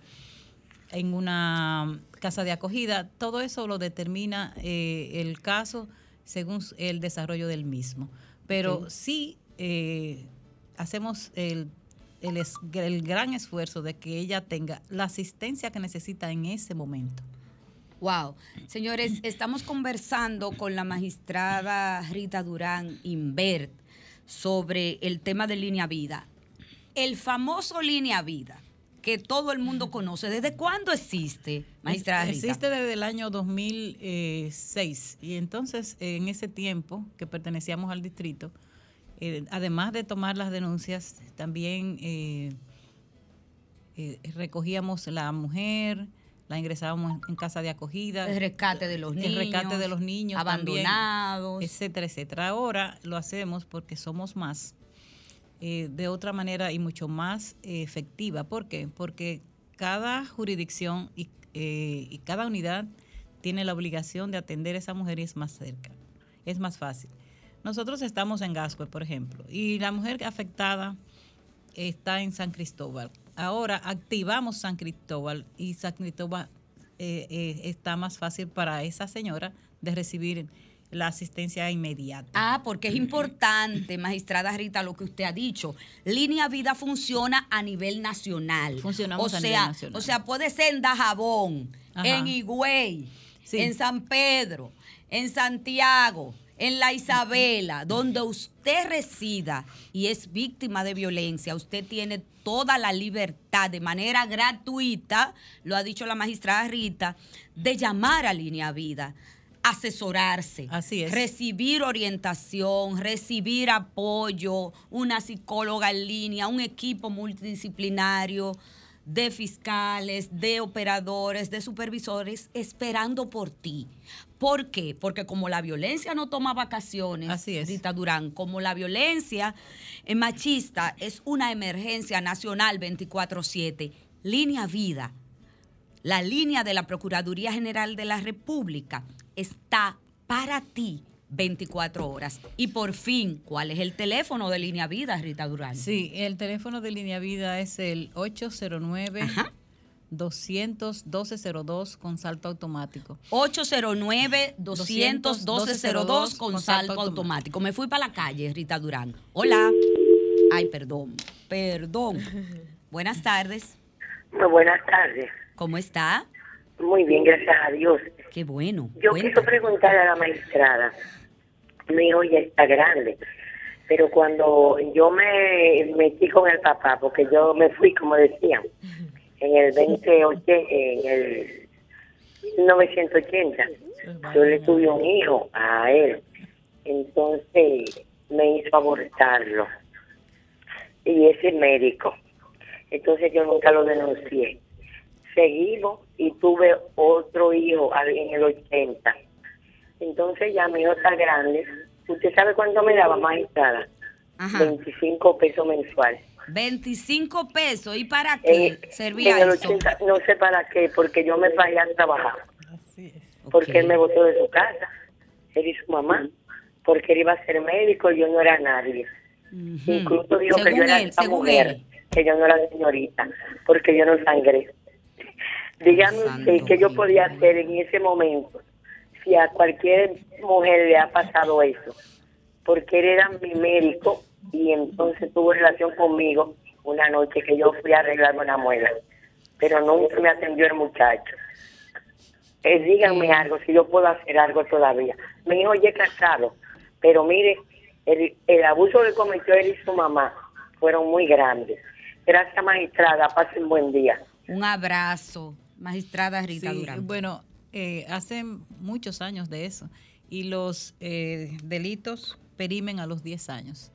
Speaker 7: en una casa de acogida. Todo eso lo determina eh, el caso según el desarrollo del mismo. Pero
Speaker 3: Ok.
Speaker 7: sí eh, hacemos el, el es- el gran esfuerzo de que ella tenga la asistencia que necesita en ese momento.
Speaker 3: Wow. Señores, estamos conversando con la magistrada Rita Durán Invert sobre el tema de línea vida. El famoso línea vida que todo el mundo conoce. ¿Desde cuándo existe, magistrada Rita?
Speaker 7: Existe desde el año 2006 y entonces eh, en ese tiempo que pertenecíamos al distrito, eh, además de tomar las denuncias, también eh, eh, recogíamos la mujer, la ingresábamos en, casa de acogida.
Speaker 3: El rescate de los niños.
Speaker 7: El rescate de los niños. también,
Speaker 3: Abandonados.
Speaker 7: etcétera, etcétera. Ahora lo hacemos porque somos más, de otra manera y mucho más efectiva. ¿Por qué? Porque cada jurisdicción y, y cada unidad tiene la obligación de atender a esa mujer y es más cerca, es más fácil. Nosotros estamos en Gascue, por ejemplo, y la mujer afectada está en San Cristóbal. Ahora activamos San Cristóbal y San Cristóbal eh, eh, está más fácil para esa señora de recibir la asistencia inmediata.
Speaker 3: Ah, porque es importante, magistrada Rita, lo que usted ha dicho. Línea Vida funciona a nivel nacional.
Speaker 7: Funcionamos
Speaker 3: o
Speaker 7: a nivel nacional.
Speaker 3: O sea, puede ser en Dajabón,
Speaker 7: Ajá.
Speaker 3: en Higüey,
Speaker 7: Sí.
Speaker 3: en San Pedro, en Santiago, en la Isabela, donde usted resida y es víctima de violencia, usted tiene toda la libertad de manera gratuita, lo ha dicho la magistrada Rita, de llamar a Línea Vida asesorarse,
Speaker 7: Así es.
Speaker 3: recibir orientación, recibir apoyo, una psicóloga en línea, un equipo multidisciplinario de fiscales, de operadores, de supervisores, esperando por ti. ¿Por qué? Porque como la violencia no toma vacaciones,
Speaker 7: Así es.
Speaker 3: Rita Durán, como la violencia eh, machista es una emergencia nacional 24/7, línea vida la línea de la Procuraduría General de la República está para ti 24 horas. Y por fin, ¿cuál es el teléfono de línea vida, Rita Durán?
Speaker 7: Sí, el teléfono de línea vida es el 809
Speaker 3: Ajá.
Speaker 7: 200 1202 con salto automático.
Speaker 3: 809-200-1202 con salto automático. Me fui para la calle, Rita Durán. Hola. Ay, perdón. Perdón. Buenas tardes.
Speaker 8: Muy buenas tardes.
Speaker 3: ¿Cómo está?
Speaker 8: Muy bien, gracias a Dios.
Speaker 3: Qué bueno.
Speaker 8: Yo
Speaker 3: Cuenta.
Speaker 8: quiero preguntar a la magistrada. Mi hijo ya está grande, pero cuando yo me metí con el papá, porque yo me fui, como decían, en el 2080, en el 1980, yo le tuve un hijo a él. Entonces me hizo abortarlo. Y ese médico. Entonces yo nunca lo denuncié. Seguimos y tuve otro hijo en el 80. Entonces ya mi hijo está grande. ¿Usted sabe cuánto me daba magistrada?
Speaker 3: Ajá.
Speaker 8: 25 pesos mensuales.
Speaker 3: 25 pesos. ¿Y para qué
Speaker 8: En,
Speaker 3: servía
Speaker 8: en el
Speaker 3: eso?
Speaker 8: 80, no sé para qué, porque yo me fallé a trabajar. Porque
Speaker 3: Ok.
Speaker 8: él me botó de su casa, él y su mamá, porque él iba a ser médico y yo no era nadie.
Speaker 3: Ujú.
Speaker 8: Incluso dijo que yo
Speaker 3: Según
Speaker 8: era
Speaker 3: él, según
Speaker 8: mujer,
Speaker 3: él.
Speaker 8: que yo no era señorita, porque yo no sangré. Dígame usted qué yo podía hacer en ese momento si a cualquier mujer le ha pasado eso, porque él era mi médico y entonces tuvo relación conmigo una noche que yo fui a arreglarme una muela, pero nunca me atendió el muchacho. Eh, díganme algo, si yo puedo hacer algo todavía. Mi hijo ya es casado, pero mire, el, el abuso que cometió él y su mamá fueron muy grandes. Gracias, magistrada. Pasen buen día.
Speaker 3: Un abrazo, magistrada Rita
Speaker 7: Sí,
Speaker 3: Durán.
Speaker 7: bueno, eh, hace muchos años de eso. Y los eh, delitos perimen a los 10 años.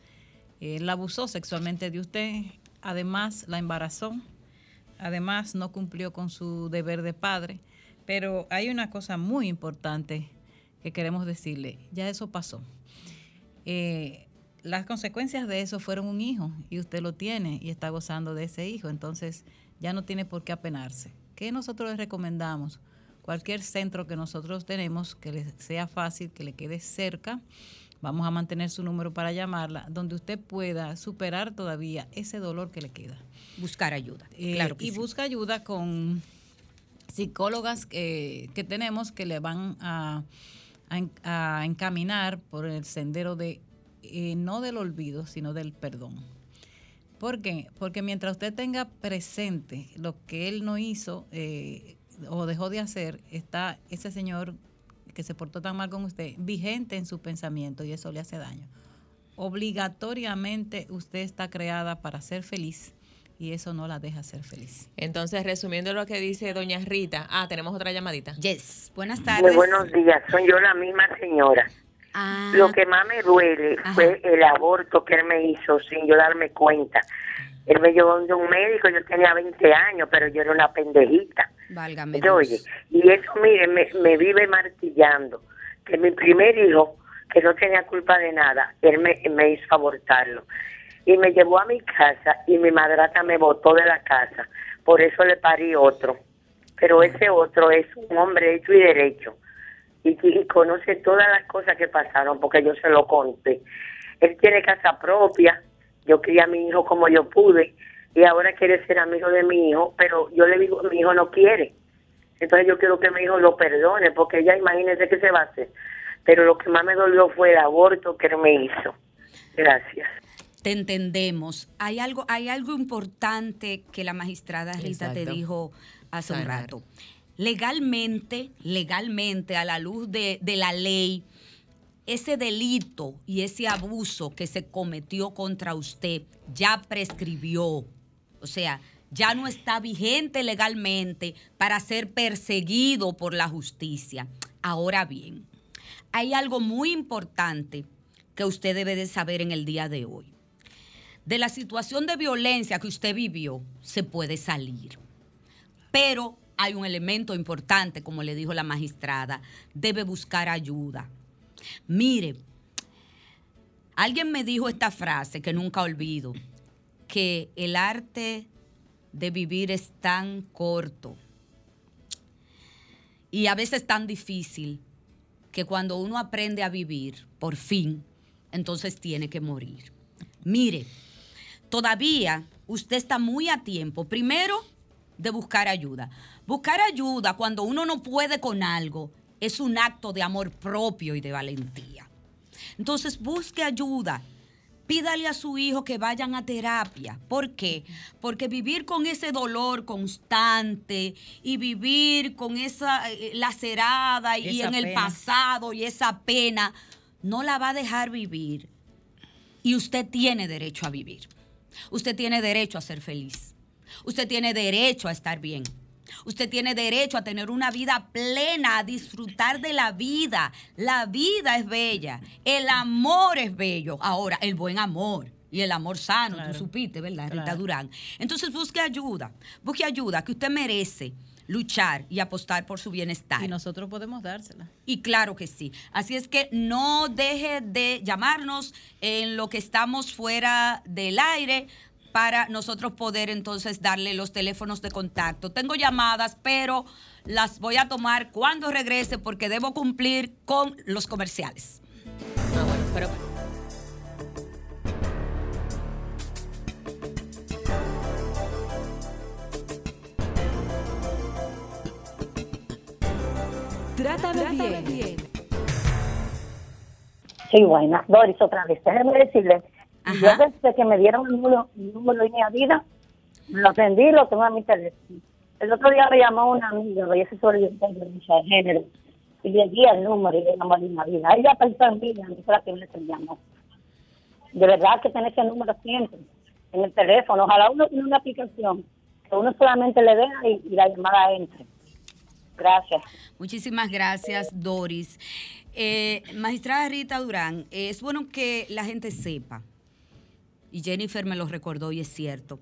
Speaker 7: Él abusó sexualmente de usted, además la embarazó, además no cumplió con su deber de padre. Pero hay una cosa muy importante que queremos decirle, ya eso pasó. Eh, las consecuencias de eso fueron un hijo y usted lo tiene y está gozando de ese hijo, entonces ya no tiene por qué apenarse. ¿Qué nosotros le recomendamos? Cualquier centro que nosotros tenemos que le sea fácil, que le quede cerca, vamos a mantener su número para llamarla, donde usted pueda superar todavía ese dolor que le queda.
Speaker 3: Buscar ayuda.
Speaker 7: Eh,
Speaker 3: claro que
Speaker 7: y
Speaker 3: sí.
Speaker 7: busca ayuda con psicólogas que, que tenemos que le van a, a a encaminar por el sendero de eh, no del olvido, sino del perdón. ¿Por qué? Porque mientras usted tenga presente lo que él no hizo eh, o dejó de hacer, está ese señor que se portó tan mal con usted vigente en su pensamiento y eso le hace daño. Obligatoriamente usted está creada para ser feliz y eso no la deja ser feliz.
Speaker 4: Entonces, resumiendo lo que dice doña Rita. Ah, tenemos otra llamadita.
Speaker 3: Yes, buenas
Speaker 8: Muy
Speaker 3: tardes.
Speaker 8: buenos días. Soy yo la misma señora.
Speaker 3: Ah,
Speaker 8: Lo que más me duele
Speaker 3: Ajá.
Speaker 8: fue el aborto que él me hizo sin yo darme cuenta. Él me llevó donde un médico, yo tenía 20 años, pero yo era una pendejita.
Speaker 3: válgame
Speaker 8: oye, y eso, mire, me, me vive martillando. Que mi primer hijo, que no tenía culpa de nada, él me, me hizo abortarlo. Y me llevó a mi casa y mi madrata me botó de la casa. Por eso le parí otro. Pero ese otro es un hombre hecho y derecho. Y, y conoce todas las cosas que pasaron porque yo se lo conté. Él tiene casa propia. Yo crié a mi hijo como yo pude. Y ahora quiere ser amigo de mi hijo. Pero yo le digo, mi hijo no quiere. Entonces yo quiero que mi hijo lo perdone, porque ella imagínese qué se va a hacer. Pero lo que más me dolió fue el aborto que él me hizo. Gracias.
Speaker 3: Te entendemos. Hay algo, hay algo importante que la magistrada Rita te dijo hace un rato. Legalmente, legalmente, a la luz de, la ley, ese delito y ese abuso que se cometió contra usted ya prescribió. O sea, ya no está vigente legalmente para ser perseguido por la justicia. Ahora bien, hay algo muy importante que usted debe de saber en el día de hoy. De la situación de violencia que usted vivió, se puede salir. Pero hay un elemento importante, como le dijo la magistrada, debe buscar ayuda. Mire, alguien me dijo esta frase que nunca olvido, que el arte de vivir es tan corto y a veces tan difícil que cuando uno aprende a vivir, por fin, entonces tiene que morir. Mire, todavía usted está muy a tiempo, primero, de buscar ayuda. Buscar ayuda cuando uno no puede con algo es un acto de amor propio y de valentía. Entonces busque ayuda. Pídale a su hijo que vayan a terapia. ¿Por qué? Porque vivir con ese dolor constante y vivir con esa eh, lacerada y
Speaker 7: Esa
Speaker 3: en el pasado y esa pena no la va a dejar vivir. Y usted tiene derecho a vivir. Usted tiene derecho a ser feliz. Usted tiene derecho a estar bien. Usted tiene derecho a tener una vida plena, a disfrutar de la vida. La vida es bella. El amor es bello. Ahora, el buen amor. Y el amor sano,
Speaker 7: Claro.
Speaker 3: tú supiste, ¿verdad, Rita. Durán? Entonces busque ayuda. Busque ayuda que usted merece luchar y apostar por su bienestar.
Speaker 7: Y nosotros podemos dársela.
Speaker 3: Y claro que sí. Así es que no deje de llamarnos en lo que estamos fuera del aire para nosotros poder entonces darle los teléfonos de contacto. Tengo llamadas, pero las voy a tomar cuando regrese porque debo cumplir con los comerciales.
Speaker 4: Ah, bueno, pero
Speaker 6: Trátame, bien.
Speaker 5: Sí, buena. Doris, otra vez. Déjeme decirle,
Speaker 3: Ajá.
Speaker 5: yo desde que me dieron el número, el número de mi vida, lo atendí lo tengo en mi teléfono. El otro día me llamó una amiga, ella se orientó de género, y le di el número y le llamó a Lina Vida. Ella pensó en mí, no fue la que me llamó. De verdad que tener ese número siempre en el teléfono. Ojalá uno tiene una aplicación que uno solamente le vea y, y la llamada entre. Gracias.
Speaker 3: Muchísimas gracias, Doris. Eh, magistrada Rita Durán, es bueno que la gente sepa, y Jennifer me lo recordó y es cierto,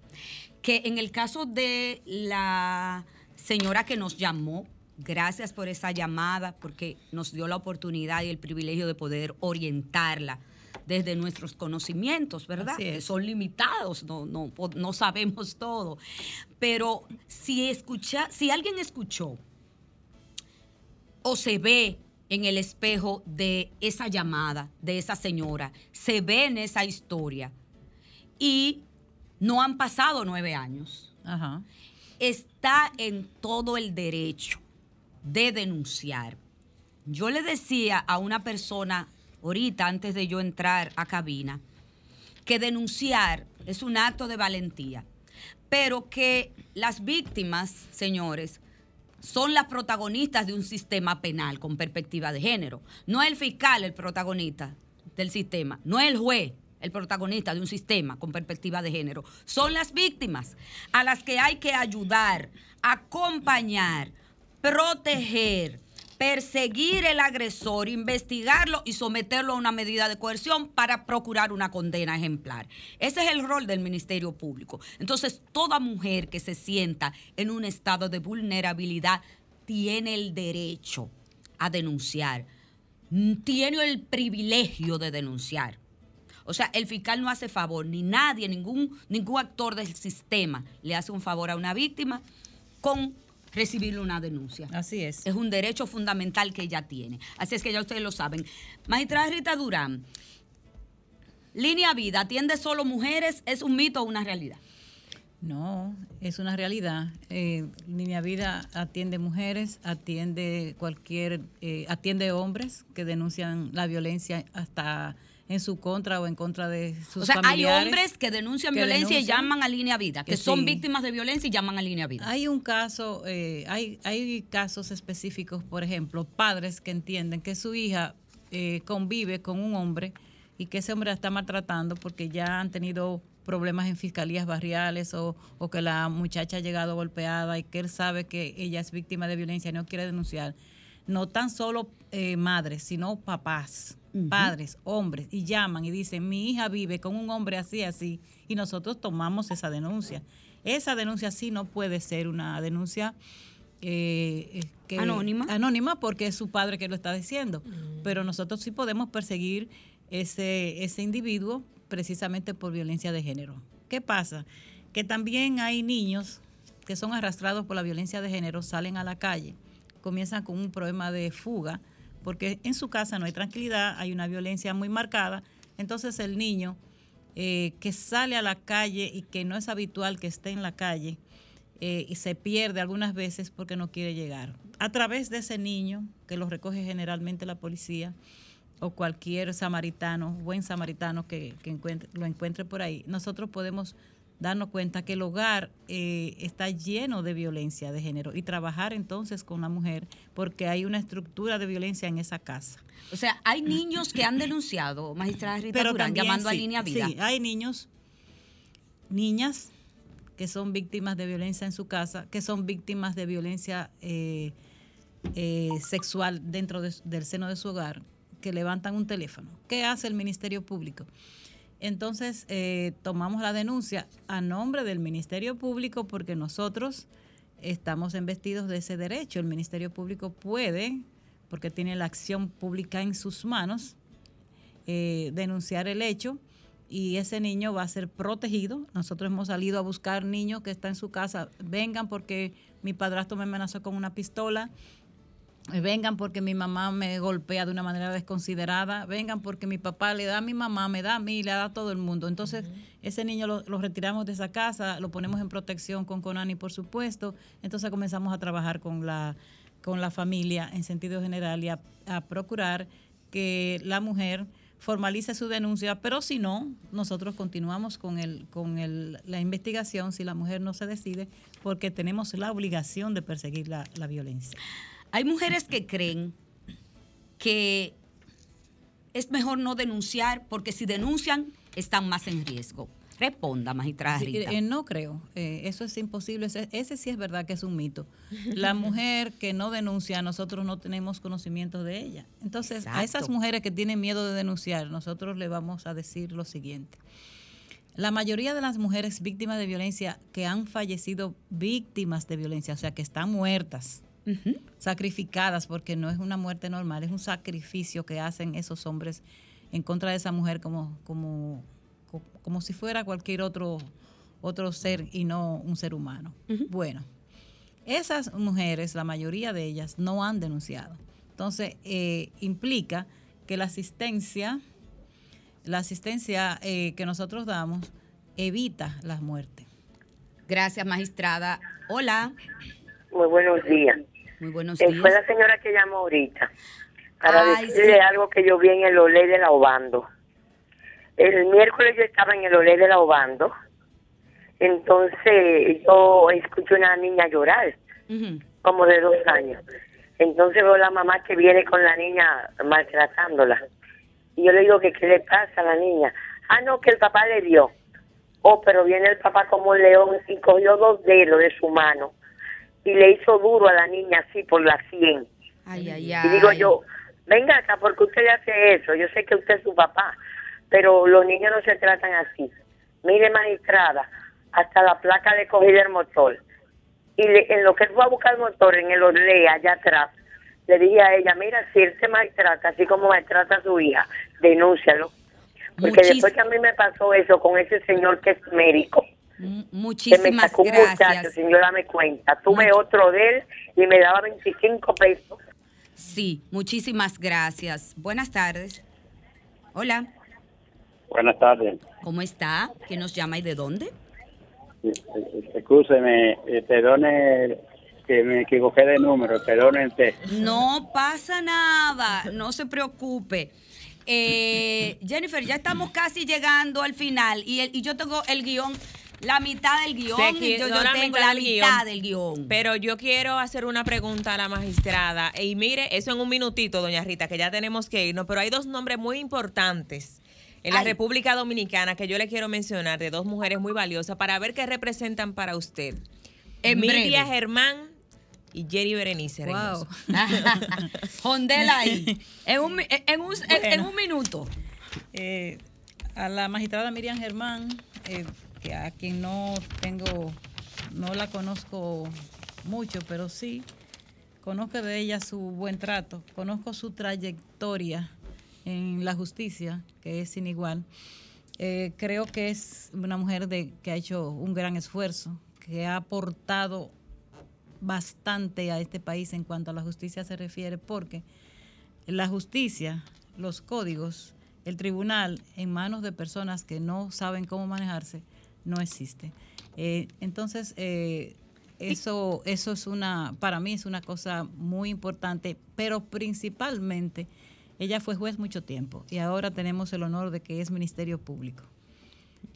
Speaker 3: que en el caso de la señora que nos llamó, gracias por esa llamada, porque nos dio la oportunidad y el privilegio de poder orientarla desde nuestros conocimientos, ¿verdad?
Speaker 7: Así es.
Speaker 3: Que son limitados, no, no, no sabemos todo. Pero si escucha, si alguien escuchó o se ve en el espejo de esa llamada, de esa señora, se ve en esa historia y no han pasado nueve años,
Speaker 7: Ajá.
Speaker 3: está en todo el derecho de denunciar. Yo le decía a una persona ahorita, antes de yo entrar a cabina, que denunciar es un acto de valentía, pero que las víctimas, señores, son las protagonistas de un sistema penal con perspectiva de género. No es el fiscal el protagonista del sistema, no es el juez el protagonista de un sistema con perspectiva de género. Son las víctimas a las que hay que ayudar, acompañar, proteger, perseguir el agresor, investigarlo y someterlo a una medida de coerción para procurar una condena ejemplar. Ese es el rol del Ministerio Público. Entonces, toda mujer que se sienta en un estado de vulnerabilidad tiene el derecho a denunciar, tiene el privilegio de denunciar. O sea, el fiscal no hace favor, ni nadie, ningún, ningún actor del sistema le hace un favor a una víctima con recibirle una denuncia.
Speaker 7: Así es.
Speaker 3: Es un derecho fundamental que ella tiene. Así es que ya ustedes lo saben. Magistrada Rita Durán, Línea Vida, ¿atiende solo mujeres? ¿Es un mito o una realidad?
Speaker 7: No, es una realidad. Eh, Línea Vida atiende mujeres, atiende cualquier, eh, atiende hombres que denuncian la violencia hasta en su contra o en contra de sus
Speaker 3: o sea, hay hombres que denuncian
Speaker 7: que
Speaker 3: violencia y llaman a Línea Vida, que,
Speaker 7: Que
Speaker 3: son
Speaker 7: sí.
Speaker 3: víctimas de violencia y llaman a Línea Vida.
Speaker 7: Hay un caso, eh, hay, hay casos específicos, por ejemplo, padres que entienden que su hija eh, convive con un hombre y que ese hombre la está maltratando porque ya han tenido problemas en fiscalías barriales o, o que la muchacha ha llegado golpeada y que él sabe que ella es víctima de violencia y no quiere denunciar, no tan solo eh, madres, sino papás, padres, hombres, y llaman y dicen, mi hija vive con un hombre así, así, y nosotros tomamos esa denuncia. Esa denuncia sí no puede ser una denuncia eh, que-
Speaker 3: Anónima.
Speaker 7: Anónima porque es su padre que lo está diciendo. Pero nosotros sí podemos perseguir ese, ese individuo precisamente por violencia de género. ¿Qué pasa? Que también hay niños que son arrastrados por la violencia de género, salen a la calle, comienzan con un problema de fuga, porque en su casa no hay tranquilidad, hay una violencia muy marcada. Entonces el niño eh, que sale a la calle y que no es habitual que esté en la calle eh, y se pierde algunas veces porque no quiere llegar. A través de ese niño, que lo recoge generalmente la policía o cualquier samaritano, buen samaritano que, que encuentre- lo encuentre por ahí, nosotros podemos darnos cuenta que el hogar eh, está lleno de violencia de género y trabajar entonces con la mujer porque hay una estructura de violencia en esa casa.
Speaker 3: O sea, hay niños que han denunciado, magistrada Rita Durán,
Speaker 7: también
Speaker 3: llamando a Línea Vida.
Speaker 7: Sí, hay niños, niñas que son víctimas de violencia en su casa, que son víctimas de violencia eh, eh, sexual dentro de- del seno de su hogar, que levantan un teléfono. ¿Qué hace el Ministerio Público? Entonces, eh, tomamos la denuncia a nombre del Ministerio Público porque nosotros estamos investidos de ese derecho. El Ministerio Público puede, porque tiene la acción pública en sus manos, eh, denunciar el hecho y ese niño va a ser protegido. Nosotros hemos salido a buscar niños que están en su casa. Vengan porque mi padrastro me amenazó con una pistola. Vengan porque mi mamá me golpea de una manera desconsiderada. Vengan porque mi papá le da a mi mamá, me da a mí, le da a todo el mundo. Entonces, ese niño lo, lo retiramos de esa casa, lo ponemos en protección con Conani, por supuesto. Entonces comenzamos a trabajar con la, con la familia en sentido general y a, a procurar que la mujer formalice su denuncia, pero si no, nosotros continuamos con, el, con el, la investigación si la mujer no se decide, porque tenemos la obligación de perseguir la, la violencia.
Speaker 3: Hay mujeres que creen que es mejor no denunciar porque si denuncian están más en riesgo. Responda, magistrada
Speaker 7: Sí,
Speaker 3: Rita.
Speaker 7: eh, no creo, eh, eso es imposible, ese, ese sí es verdad que es un mito. La mujer que no denuncia, nosotros no tenemos conocimiento de ella. Entonces, a esas mujeres que tienen miedo de denunciar, nosotros le vamos a decir lo siguiente. La mayoría de las mujeres víctimas de violencia que han fallecido víctimas de violencia, o sea, que están muertas, sacrificadas, porque no es una muerte normal, es un sacrificio que hacen esos hombres en contra de esa mujer como, como, co- como si fuera cualquier otro, otro ser y no un ser humano. Bueno, esas mujeres, la mayoría de ellas, no han denunciado. Entonces, eh, implica que la asistencia, la asistencia eh, que nosotros damos evita las muertes.
Speaker 3: Gracias, magistrada. Hola.
Speaker 8: Muy buenos días.
Speaker 3: Muy buenos
Speaker 8: Eh,
Speaker 3: días.
Speaker 8: fue la señora que llamó ahorita para
Speaker 3: Ay,
Speaker 8: decirle
Speaker 3: sí.
Speaker 8: algo que yo vi en el Olé de la Obando. El miércoles yo estaba en el Olé de la Obando, entonces yo escucho una niña llorar, como de dos años. Entonces veo la mamá que viene con la niña maltratándola. Y yo le digo que qué le pasa a la niña. Ah, no, que el papá le dio. Oh, pero viene el papá como un león y cogió dos dedos de su mano y le hizo duro a la niña así por la sien.
Speaker 3: Ay, ay,
Speaker 8: Y digo yo, venga acá, porque usted le hace eso. Yo sé que usted es su papá, pero los niños no se tratan así. Mire, magistrada, hasta la placa le cogí del motor. Y le- en lo que él fue a buscar el motor, en el Orlea, allá atrás, le dije a ella, mira, si él te maltrata, así como maltrata a su hija, denúncialo. Porque
Speaker 3: Muchis-
Speaker 8: después que a mí me pasó eso con ese señor que es médico, que me
Speaker 3: Muchísimas
Speaker 8: sacó un muchacho
Speaker 3: gracias.
Speaker 8: sin yo darme cuenta. Tuve otro de él y me daba 25 pesos.
Speaker 3: Sí, muchísimas gracias. Buenas tardes. Hola,
Speaker 9: Buenas tardes.
Speaker 3: ¿cómo está? ¿Quién nos llama y de dónde?
Speaker 9: Escúcheme, eh, perdone que me equivoqué de número, perdone usted.
Speaker 3: No pasa nada, no se preocupe. Eh, Jennifer, ya estamos casi llegando al final y, el- y yo tengo el guion La mitad del
Speaker 4: guion.
Speaker 3: Yo,
Speaker 4: no
Speaker 3: yo
Speaker 4: la
Speaker 3: tengo
Speaker 4: mitad
Speaker 3: la
Speaker 4: del
Speaker 3: mitad
Speaker 4: guion.
Speaker 3: del guion.
Speaker 4: Pero yo quiero hacer una pregunta a la magistrada. Y mire, eso en un minutito, doña Rita, que ya tenemos que irnos. Pero hay dos nombres muy importantes en la
Speaker 3: Ay.
Speaker 4: República Dominicana que yo le quiero mencionar de dos mujeres muy valiosas para ver qué representan para usted.
Speaker 3: Breve.
Speaker 4: Germán y Jenny Berenice.
Speaker 7: Wow.
Speaker 3: Jondela ahí. En un, en un, en- un minuto.
Speaker 7: Eh, a la magistrada Miriam Germán, eh, que a quien no tengo, no la conozco mucho, pero sí conozco de ella su buen trato, conozco su trayectoria en la justicia, que es sin igual. Eh, creo que es una mujer de, que ha hecho un gran esfuerzo, que ha aportado bastante a este país en cuanto a la justicia se refiere, porque la justicia, los códigos, el tribunal en manos de personas que no saben cómo manejarse, no existe. Eh, entonces, eh, eso, eso es una, para mí es una cosa muy importante, pero principalmente ella fue juez mucho tiempo y ahora tenemos el honor de que es Ministerio Público.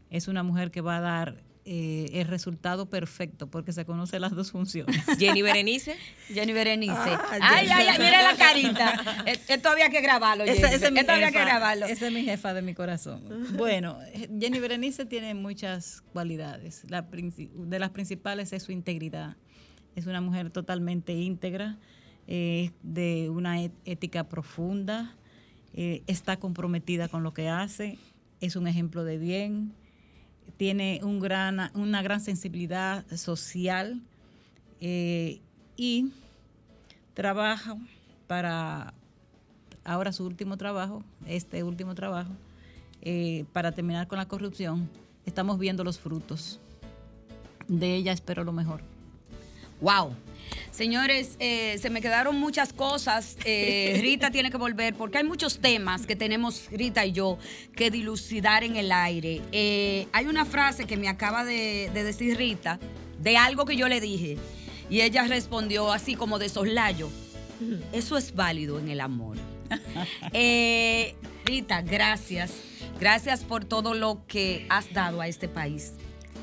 Speaker 7: Es una mujer que va a dar eh, el resultado perfecto porque se conoce las dos funciones.
Speaker 4: Jenny Berenice.
Speaker 3: Jenny Berenice.
Speaker 7: Ah,
Speaker 3: ay,
Speaker 7: Jenny.
Speaker 3: ay, ay, mira la carita. Eh, Esto había que grabarlo, Jenny.
Speaker 7: Esa, esa es mi
Speaker 3: Esto había que
Speaker 7: jefa,
Speaker 3: grabarlo.
Speaker 7: esa es mi jefa de mi corazón. Bueno, Jenny Berenice tiene muchas cualidades. La de las principales es su integridad. Es una mujer totalmente íntegra, eh, de una ética profunda, eh, está comprometida con lo que hace, es un ejemplo de bien, tiene un gran, una gran sensibilidad social eh, y trabaja para ahora su último trabajo, este último trabajo, eh, para terminar con la corrupción, estamos viendo los frutos. De ella espero lo mejor.
Speaker 3: Wow. Señores, eh, se me quedaron muchas cosas. Eh, Rita tiene que volver porque hay muchos temas que tenemos Rita y yo que dilucidar en el aire. Eh, hay una frase que me acaba de, de decir Rita de algo que yo le dije y ella respondió así como de soslayo. Eso es válido en el amor. Eh, Rita, gracias. Gracias por todo lo que has dado a este país,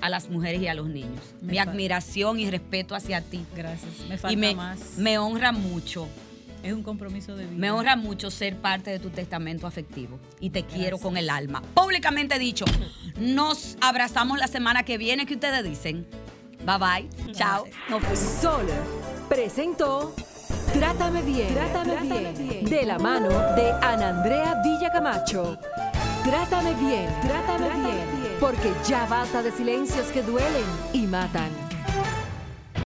Speaker 3: a las mujeres y a los niños.
Speaker 7: Me
Speaker 3: Mi
Speaker 7: fa-
Speaker 3: admiración y respeto hacia ti.
Speaker 7: Gracias. Me falta
Speaker 3: Y me,
Speaker 7: más.
Speaker 3: me honra mucho,
Speaker 7: es un compromiso de vida.
Speaker 3: me honra mucho ser parte de tu testamento afectivo y te quiero con el alma. Públicamente dicho, nos abrazamos la semana que viene. ¿Qué ustedes dicen? Bye bye. Chao. Nos fuimos.
Speaker 6: Sol presentó Trátame bien, Trátame, bien, de la mano de Ana Andrea Villacamacho. Trátame bien, Trátame, bien, porque ya basta de silencios que duelen y matan.